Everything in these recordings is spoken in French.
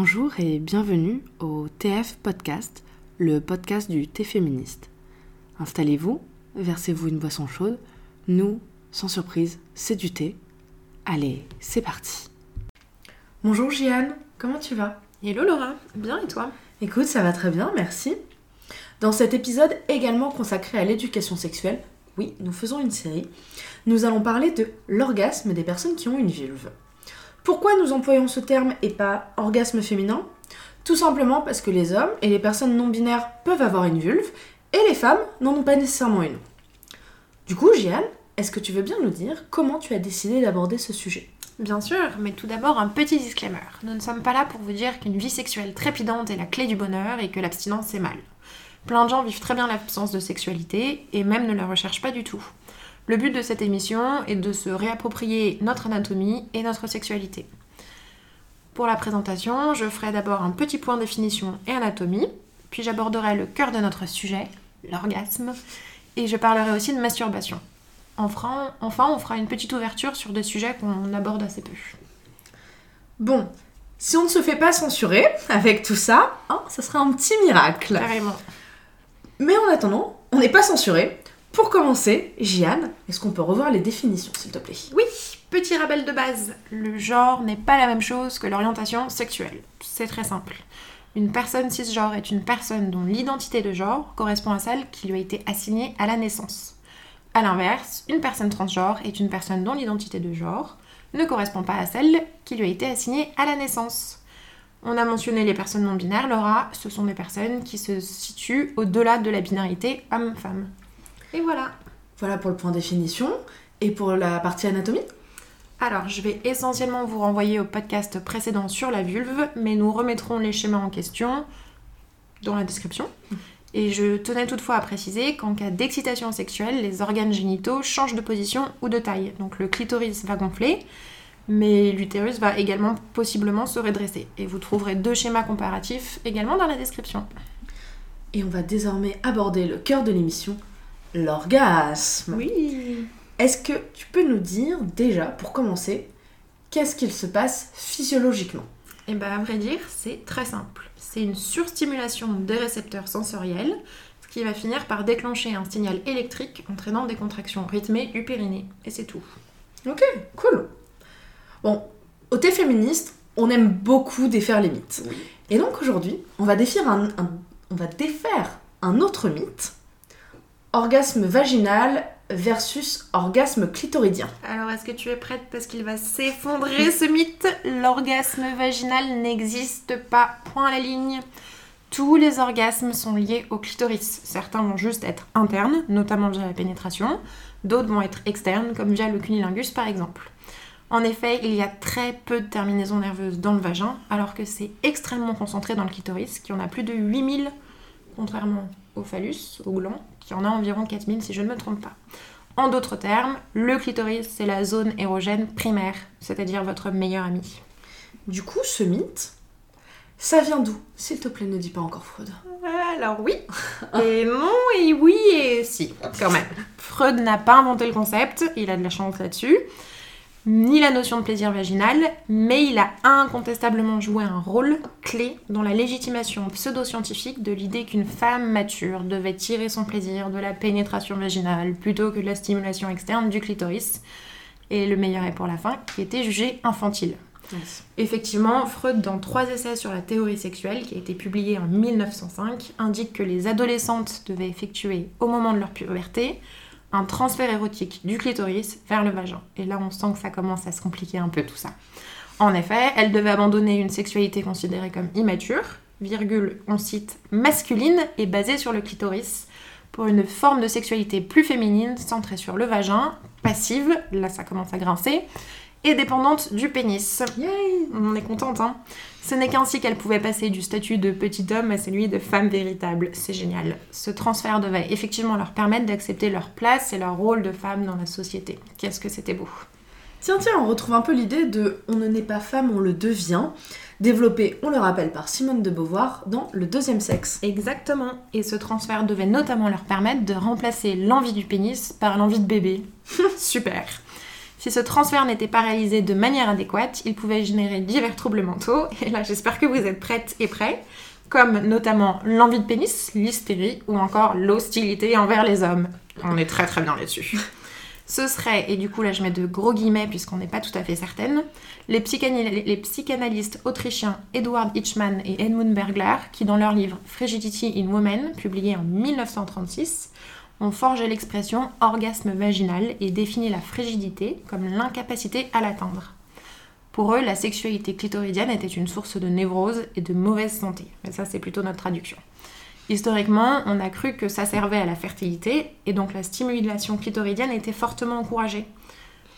Bonjour et bienvenue au TF Podcast, le podcast du thé féministe. Installez-vous, versez-vous une boisson chaude. Nous, sans surprise, c'est du thé. Allez, c'est parti. Bonjour Jeanne, comment tu vas? Hello Laura, bien et toi? Écoute, ça va très bien, merci. Dans cet épisode également consacré à l'éducation sexuelle, oui, nous faisons une série, nous allons parler de l'orgasme des personnes qui ont une vulve. Pourquoi nous employons ce terme et pas orgasme féminin? Tout simplement parce que les hommes et les personnes non binaires peuvent avoir une vulve et les femmes n'en ont pas nécessairement une. Du coup, Jeanne, est-ce que tu veux bien nous dire comment tu as décidé d'aborder ce sujet? Bien sûr, mais tout d'abord un petit disclaimer. Nous ne sommes pas là pour vous dire qu'une vie sexuelle trépidante est la clé du bonheur et que l'abstinence c'est mal. Plein de gens vivent très bien l'absence de sexualité et même ne la recherchent pas du tout. Le but de cette émission est de se réapproprier notre anatomie et notre sexualité. Pour la présentation, je ferai d'abord un petit point définition et anatomie, puis j'aborderai le cœur de notre sujet, l'orgasme, et je parlerai aussi de masturbation. Enfin, enfin, on fera une petite ouverture sur des sujets qu'on aborde assez peu. Bon, si on ne se fait pas censurer avec tout ça, hein, ça sera un petit miracle. Carrément. Mais en attendant, on n'est pas censuré, pour commencer, Jeanne, est-ce qu'on peut revoir les définitions, s'il te plaît? Oui, petit rappel de base. Le genre n'est pas la même chose que l'orientation sexuelle. C'est très simple. Une personne cisgenre est une personne dont l'identité de genre correspond à celle qui lui a été assignée à la naissance. A l'inverse, une personne transgenre est une personne dont l'identité de genre ne correspond pas à celle qui lui a été assignée à la naissance. On a mentionné les personnes non binaires, Laura, ce sont des personnes qui se situent au-delà de la binarité homme-femme. Et voilà. Voilà pour le point définition. Et pour la partie anatomie? Alors, je vais essentiellement vous renvoyer au podcast précédent sur la vulve, mais nous remettrons les schémas en question dans la description. Et je tenais toutefois à préciser qu'en cas d'excitation sexuelle, les organes génitaux changent de position ou de taille. Donc le clitoris va gonfler, mais l'utérus va également possiblement se redresser. Et vous trouverez deux schémas comparatifs également dans la description. Et on va désormais aborder le cœur de l'émission, l'orgasme. Oui. Est-ce que tu peux nous dire déjà, pour commencer, qu'est-ce qu'il se passe physiologiquement? Et bien à vrai dire, c'est très simple. C'est une surstimulation des récepteurs sensoriels, ce qui va finir par déclencher un signal électrique entraînant des contractions rythmées du périnée. Et c'est tout. Ok, cool. Bon, au thé féministe, on aime beaucoup défaire les mythes. Et donc aujourd'hui, on va défaire un, un- on va défaire un autre mythe orgasme vaginal versus orgasme clitoridien. Alors, est-ce que tu es prête? Parce qu'il va s'effondrer ce mythe L'orgasme vaginal n'existe pas. Point à la ligne. Tous les orgasmes sont liés au clitoris. Certains vont juste être internes, notamment via la pénétration. D'autres vont être externes, comme via le cunilingus par exemple. En effet, il y a très peu de terminaisons nerveuses dans le vagin, alors que c'est extrêmement concentré dans le clitoris, qui en a plus de 8000, contrairement au phallus, au gland, qui en a environ 4000 si je ne me trompe pas. En d'autres termes, le clitoris, c'est la zone érogène primaire, c'est-à-dire votre meilleur ami. Du coup, ce mythe, ça vient d'où? S'il te plaît, ne dis pas encore Freud. Alors oui, et non, et oui, et si, quand même. Freud n'a pas inventé le concept, il a de la chance là-dessus, ni la notion de plaisir vaginal, mais il a incontestablement joué un rôle clé dans la légitimation pseudo-scientifique de l'idée qu'une femme mature devait tirer son plaisir de la pénétration vaginale plutôt que de la stimulation externe du clitoris. Et le meilleur est pour la fin, qui était jugé infantile. Effectivement, Freud, dans trois essais sur la théorie sexuelle, qui a été publié en 1905, indique que les adolescentes devaient effectuer, au moment de leur puberté, un transfert érotique du clitoris vers le vagin. Et là, on sent que ça commence à se compliquer un peu tout ça. En effet, elles devaient abandonner une sexualité considérée comme immature, virgule, on cite, masculine et basée sur le clitoris, pour une forme de sexualité plus féminine, centrée sur le vagin, passive, là ça commence à grincer, et dépendante du pénis. Yay On est contente, hein Ce n'est qu'ainsi qu'elle pouvait passer du statut de petit homme à celui de femme véritable. C'est génial. Ce transfert devait effectivement leur permettre d'accepter leur place et leur rôle de femme dans la société. Qu'est-ce que c'était beau Tiens, tiens, on retrouve un peu l'idée de on ne naît pas femme, on le devient, développée, on le rappelle, par Simone de Beauvoir dans Le deuxième sexe. Exactement. Et ce transfert devait notamment leur permettre de remplacer l'envie du pénis par l'envie de bébé. Super. Si ce transfert n'était pas réalisé de manière adéquate, il pouvait générer divers troubles mentaux. Et là, j'espère que vous êtes prêtes et prêts comme notamment l'envie de pénis, l'hystérie ou encore l'hostilité envers les hommes. On est très très bien là-dessus. Ce serait, et du coup là je mets de gros guillemets puisqu'on n'est pas tout à fait certaine, les, les, psychanalystes autrichiens Edward Hitchman et Edmund Bergler qui dans leur livre Frigidity in Women, publié en 1936, ont forgé l'expression orgasme vaginal et défini la frigidité comme l'incapacité à l'atteindre. Pour eux, la sexualité clitoridienne était une source de névrose et de mauvaise santé. Mais ça, c'est plutôt notre traduction. Historiquement, on a cru que ça servait à la fertilité et donc la stimulation clitoridienne était fortement encouragée.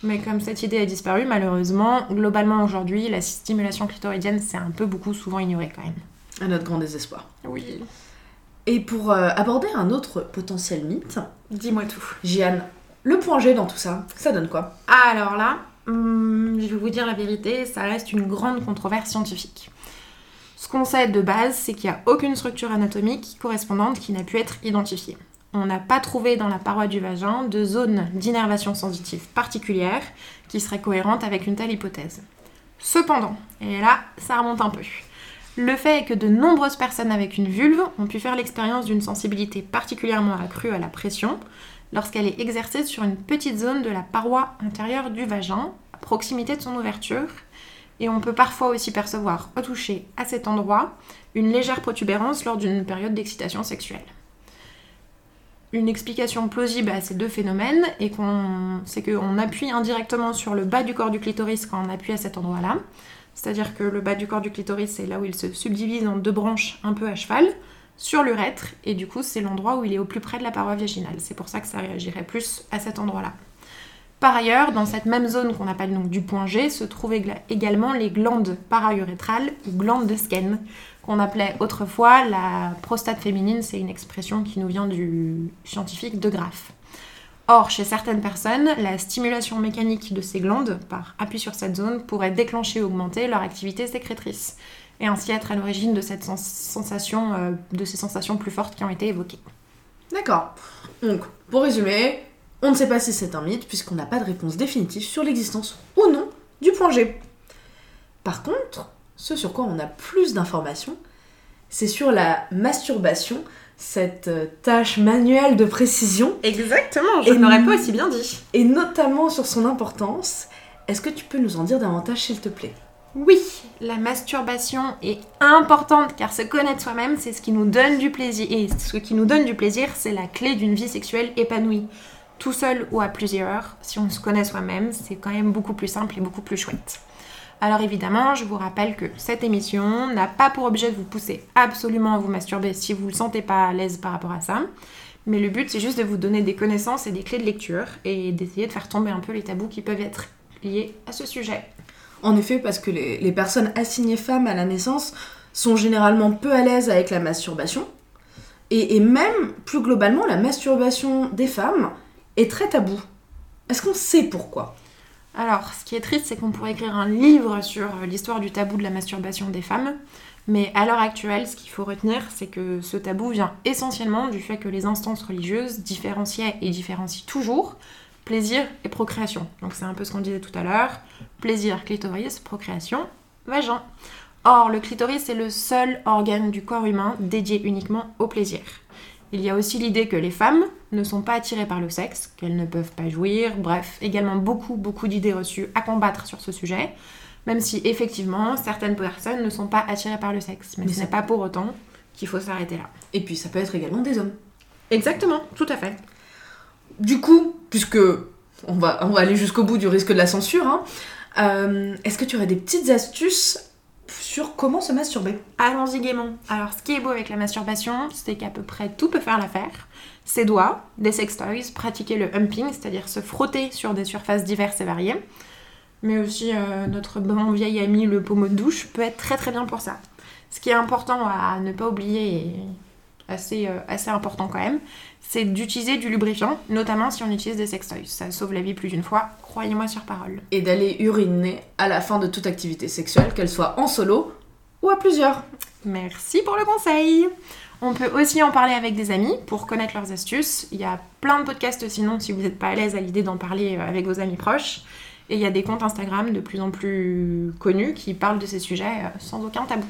Mais comme cette idée a disparu, malheureusement, globalement aujourd'hui, la stimulation clitoridienne, c'est un peu beaucoup souvent ignoré quand même. À notre grand désespoir. Oui. Et pour euh, aborder un autre potentiel mythe, dis-moi tout. Jeanne, le point G dans tout ça, ça donne quoi? Alors là, Hum, je vais vous dire la vérité, ça reste une grande controverse scientifique. Ce qu'on sait de base, c'est qu'il n'y a aucune structure anatomique correspondante qui n'a pu être identifiée. On n'a pas trouvé dans la paroi du vagin de zone d'innervation sensitive particulière qui serait cohérente avec une telle hypothèse. Cependant, et là, ça remonte un peu. Le fait est que de nombreuses personnes avec une vulve ont pu faire l'expérience d'une sensibilité particulièrement accrue à la pression, lorsqu'elle est exercée sur une petite zone de la paroi intérieure du vagin, à proximité de son ouverture. Et on peut parfois aussi percevoir au toucher à cet endroit une légère protubérance lors d'une période d'excitation sexuelle. Une explication plausible à ces deux phénomènes est qu'on, c'est qu'on appuie indirectement sur le bas du corps du clitoris quand on appuie à cet endroit-là. C'est-à-dire que le bas du corps du clitoris, c'est là où il se subdivise en deux branches un peu à cheval sur l'urètre et du coup c'est l'endroit où il est au plus près de la paroi vaginale. C'est pour ça que ça réagirait plus à cet endroit-là. Par ailleurs, dans cette même zone qu'on appelle donc du point G, se trouvent également les glandes paraurétrales ou glandes de Skene, qu'on appelait autrefois la prostate féminine, c'est une expression qui nous vient du scientifique de Graff. Or, chez certaines personnes, la stimulation mécanique de ces glandes par appui sur cette zone pourrait déclencher ou augmenter leur activité sécrétrice et ainsi être à l'origine euh, de ces sensations plus fortes qui ont été évoquées. D'accord. Donc, pour résumer, on ne sait pas si c'est un mythe puisqu'on n'a pas de réponse définitive sur l'existence ou non du point G. Par contre, ce sur quoi on a plus d'informations, c'est sur la masturbation, cette euh, tâche manuelle de précision. Exactement, je n'aurais pas aussi bien dit. Et notamment sur son importance. Est-ce que tu peux nous en dire davantage, s'il te plaît? Oui, la masturbation est importante car se connaître soi-même, c'est ce qui nous donne du plaisir. Et ce qui nous donne du plaisir, c'est la clé d'une vie sexuelle épanouie. Tout seul ou à plusieurs, si on se connaît soi-même, c'est quand même beaucoup plus simple et beaucoup plus chouette. Alors évidemment, je vous rappelle que cette émission n'a pas pour objet de vous pousser absolument à vous masturber si vous ne le sentez pas à l'aise par rapport à ça. Mais le but, c'est juste de vous donner des connaissances et des clés de lecture et d'essayer de faire tomber un peu les tabous qui peuvent être liés à ce sujet. En effet, parce que les, personnes assignées femmes à la naissance sont généralement peu à l'aise avec la masturbation. Et, même, plus globalement, la masturbation des femmes est très tabou. Est-ce qu'on sait pourquoi? Alors, ce qui est triste, c'est qu'on pourrait écrire un livre sur l'histoire du tabou de la masturbation des femmes. Mais à l'heure actuelle, ce qu'il faut retenir, c'est que ce tabou vient essentiellement du fait que les instances religieuses différenciaient et différencient toujours plaisir et procréation. Donc c'est un peu ce qu'on disait tout à l'heure. Plaisir, clitoris, procréation, vagin. Or, le clitoris est le seul organe du corps humain dédié uniquement au plaisir. Il y a aussi l'idée que les femmes ne sont pas attirées par le sexe, qu'elles ne peuvent pas jouir, bref, également beaucoup, beaucoup d'idées reçues à combattre sur ce sujet, même si effectivement certaines personnes ne sont pas attirées par le sexe. Mais, ce n'est pas pour autant qu'il faut s'arrêter là. Et puis ça peut être également des hommes. Exactement, tout à fait. Du coup, puisque on va, on va aller jusqu'au bout du risque de la censure, hein, euh, est-ce que tu aurais des petites astuces sur comment se masturber Allons-y gaiement. Alors, ce qui est beau avec la masturbation, c'est qu'à peu près tout peut faire l'affaire. Ses doigts, des sextoys, pratiquer le humping, c'est-à-dire se frotter sur des surfaces diverses et variées. Mais aussi, euh, notre bon vieil ami, le pommeau de douche, peut être très très bien pour ça. Ce qui est important à ne pas oublier, et assez, euh, assez important quand même, c'est d'utiliser du lubrifiant, notamment si on utilise des sextoys. Ça sauve la vie plus d'une fois, croyez-moi sur parole. Et d'aller uriner à la fin de toute activité sexuelle, qu'elle soit en solo ou à plusieurs. Merci pour le conseil. On peut aussi en parler avec des amis pour connaître leurs astuces. Il y a plein de podcasts sinon si vous n'êtes pas à l'aise à l'idée d'en parler euh, avec vos amis proches. Et il y a des comptes Instagram de plus en plus connus qui parlent de ces sujets euh, sans aucun tabou.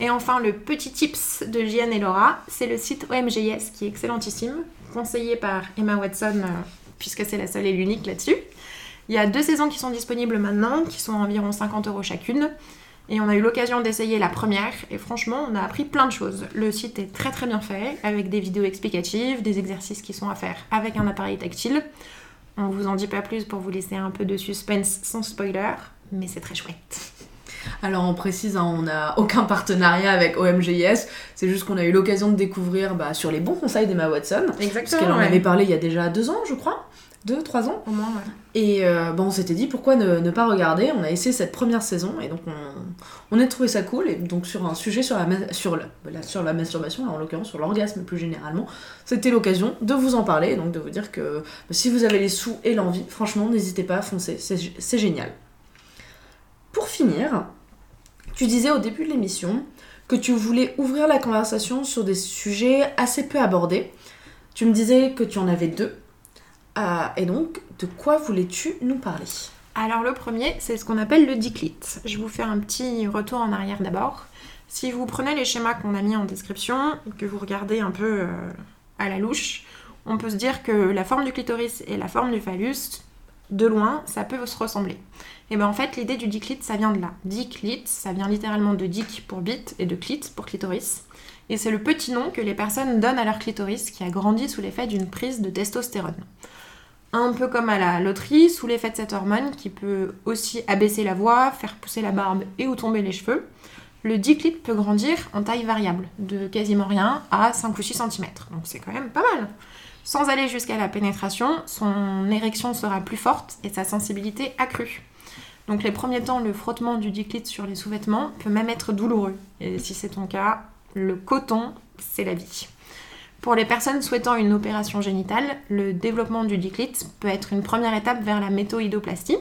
Et enfin, le petit tips de Jeanne et Laura, c'est le site OMGS qui est excellentissime, conseillé par Emma Watson, euh, puisque c'est la seule et l'unique là-dessus. Il y a deux saisons qui sont disponibles maintenant, qui sont environ 50 euros chacune. Et on a eu l'occasion d'essayer la première, et franchement, on a appris plein de choses. Le site est très très bien fait, avec des vidéos explicatives, des exercices qui sont à faire avec un appareil tactile. On vous en dit pas plus pour vous laisser un peu de suspense sans spoiler, mais c'est très chouette. Alors on précise, hein, on n'a aucun partenariat avec OMGIS, c'est juste qu'on a eu l'occasion de découvrir bah, sur les bons conseils d'Emma Watson. Exactement. Parce qu'elle en avait parlé il y a déjà deux ans, je crois. Deux, trois ans. Au moins, ouais. Et euh, bon, on s'était dit pourquoi ne, ne pas regarder? On a essayé cette première saison et donc on, on a trouvé ça cool. Et donc sur un sujet sur la, sur la, voilà, sur la masturbation, en l'occurrence sur l'orgasme plus généralement, c'était l'occasion de vous en parler et donc de vous dire que bah, si vous avez les sous et l'envie, franchement, n'hésitez pas à foncer. C'est génial. Pour finir, tu disais au début de l'émission que tu voulais ouvrir la conversation sur des sujets assez peu abordés. Tu me disais que tu en avais deux. Euh, et donc, de quoi voulais-tu nous parler? Alors le premier, c'est ce qu'on appelle le diclit. Je vous fais un petit retour en arrière d'abord. Si vous prenez les schémas qu'on a mis en description que vous regardez un peu euh, à la louche, on peut se dire que la forme du clitoris et la forme du phallus, de loin, ça peut se ressembler. Et bien en fait, l'idée du diclit, ça vient de là. Diclit, ça vient littéralement de dic pour bite et de clit pour clitoris. Et c'est le petit nom que les personnes donnent à leur clitoris qui a grandi sous l'effet d'une prise de testostérone. Un peu comme à la loterie, sous l'effet de cette hormone qui peut aussi abaisser la voix, faire pousser la barbe et ou tomber les cheveux, le diclit peut grandir en taille variable, de quasiment rien à 5 ou 6 cm. Donc c'est quand même pas mal. Sans aller jusqu'à la pénétration, son érection sera plus forte et sa sensibilité accrue. Donc les premiers temps, le frottement du diclit sur les sous-vêtements peut même être douloureux. Et si c'est ton cas, le coton, c'est la vie. Pour les personnes souhaitant une opération génitale, le développement du diclit peut être une première étape vers la métoïdoplastie,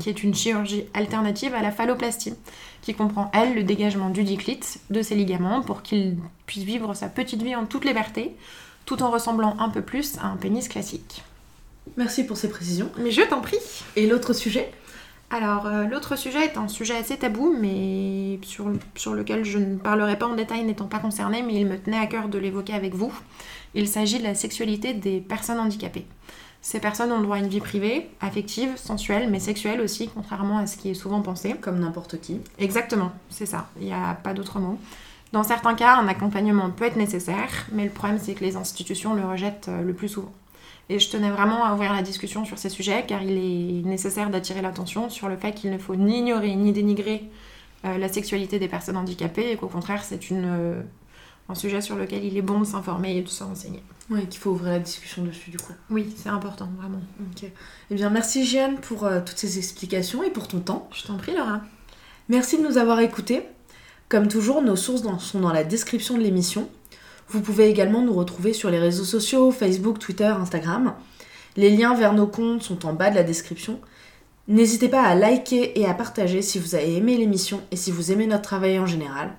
qui est une chirurgie alternative à la phalloplastie, qui comprend, elle, le dégagement du diclit, de ses ligaments, pour qu'il puisse vivre sa petite vie en toute liberté, tout en ressemblant un peu plus à un pénis classique. Merci pour ces précisions. Mais je t'en prie Et l'autre sujet? Alors, euh, l'autre sujet est un sujet assez tabou, mais sur, sur lequel je ne parlerai pas en détail n'étant pas concernée, mais il me tenait à cœur de l'évoquer avec vous. Il s'agit de la sexualité des personnes handicapées. Ces personnes ont le droit à une vie privée, affective, sensuelle, mais sexuelle aussi, contrairement à ce qui est souvent pensé. Comme n'importe qui. Exactement, c'est ça, il n'y a pas d'autre mot. Dans certains cas, un accompagnement peut être nécessaire, mais le problème c'est que les institutions le rejettent euh, le plus souvent. Et je tenais vraiment à ouvrir la discussion sur ces sujets car il est nécessaire d'attirer l'attention sur le fait qu'il ne faut ni ignorer ni dénigrer euh, la sexualité des personnes handicapées et qu'au contraire c'est une, euh, un sujet sur lequel il est bon de s'informer et de se renseigner. Oui, qu'il faut ouvrir la discussion dessus du coup. Oui, c'est important, vraiment. Ok. Eh bien, merci Jeanne pour euh, toutes ces explications et pour ton temps. Je t'en prie Laura. Merci de nous avoir écoutés. Comme toujours, nos sources sont dans la description de l'émission. Vous pouvez également nous retrouver sur les réseaux sociaux, Facebook, Twitter, Instagram. Les liens vers nos comptes sont en bas de la description. N'hésitez pas à liker et à partager si vous avez aimé l'émission et si vous aimez notre travail en général.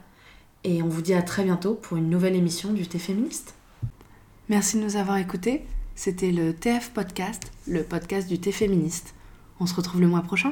Et on vous dit à très bientôt pour une nouvelle émission du Thé Féministe. Merci de nous avoir écoutés. C'était le TF Podcast, le podcast du Thé Féministe. On se retrouve le mois prochain.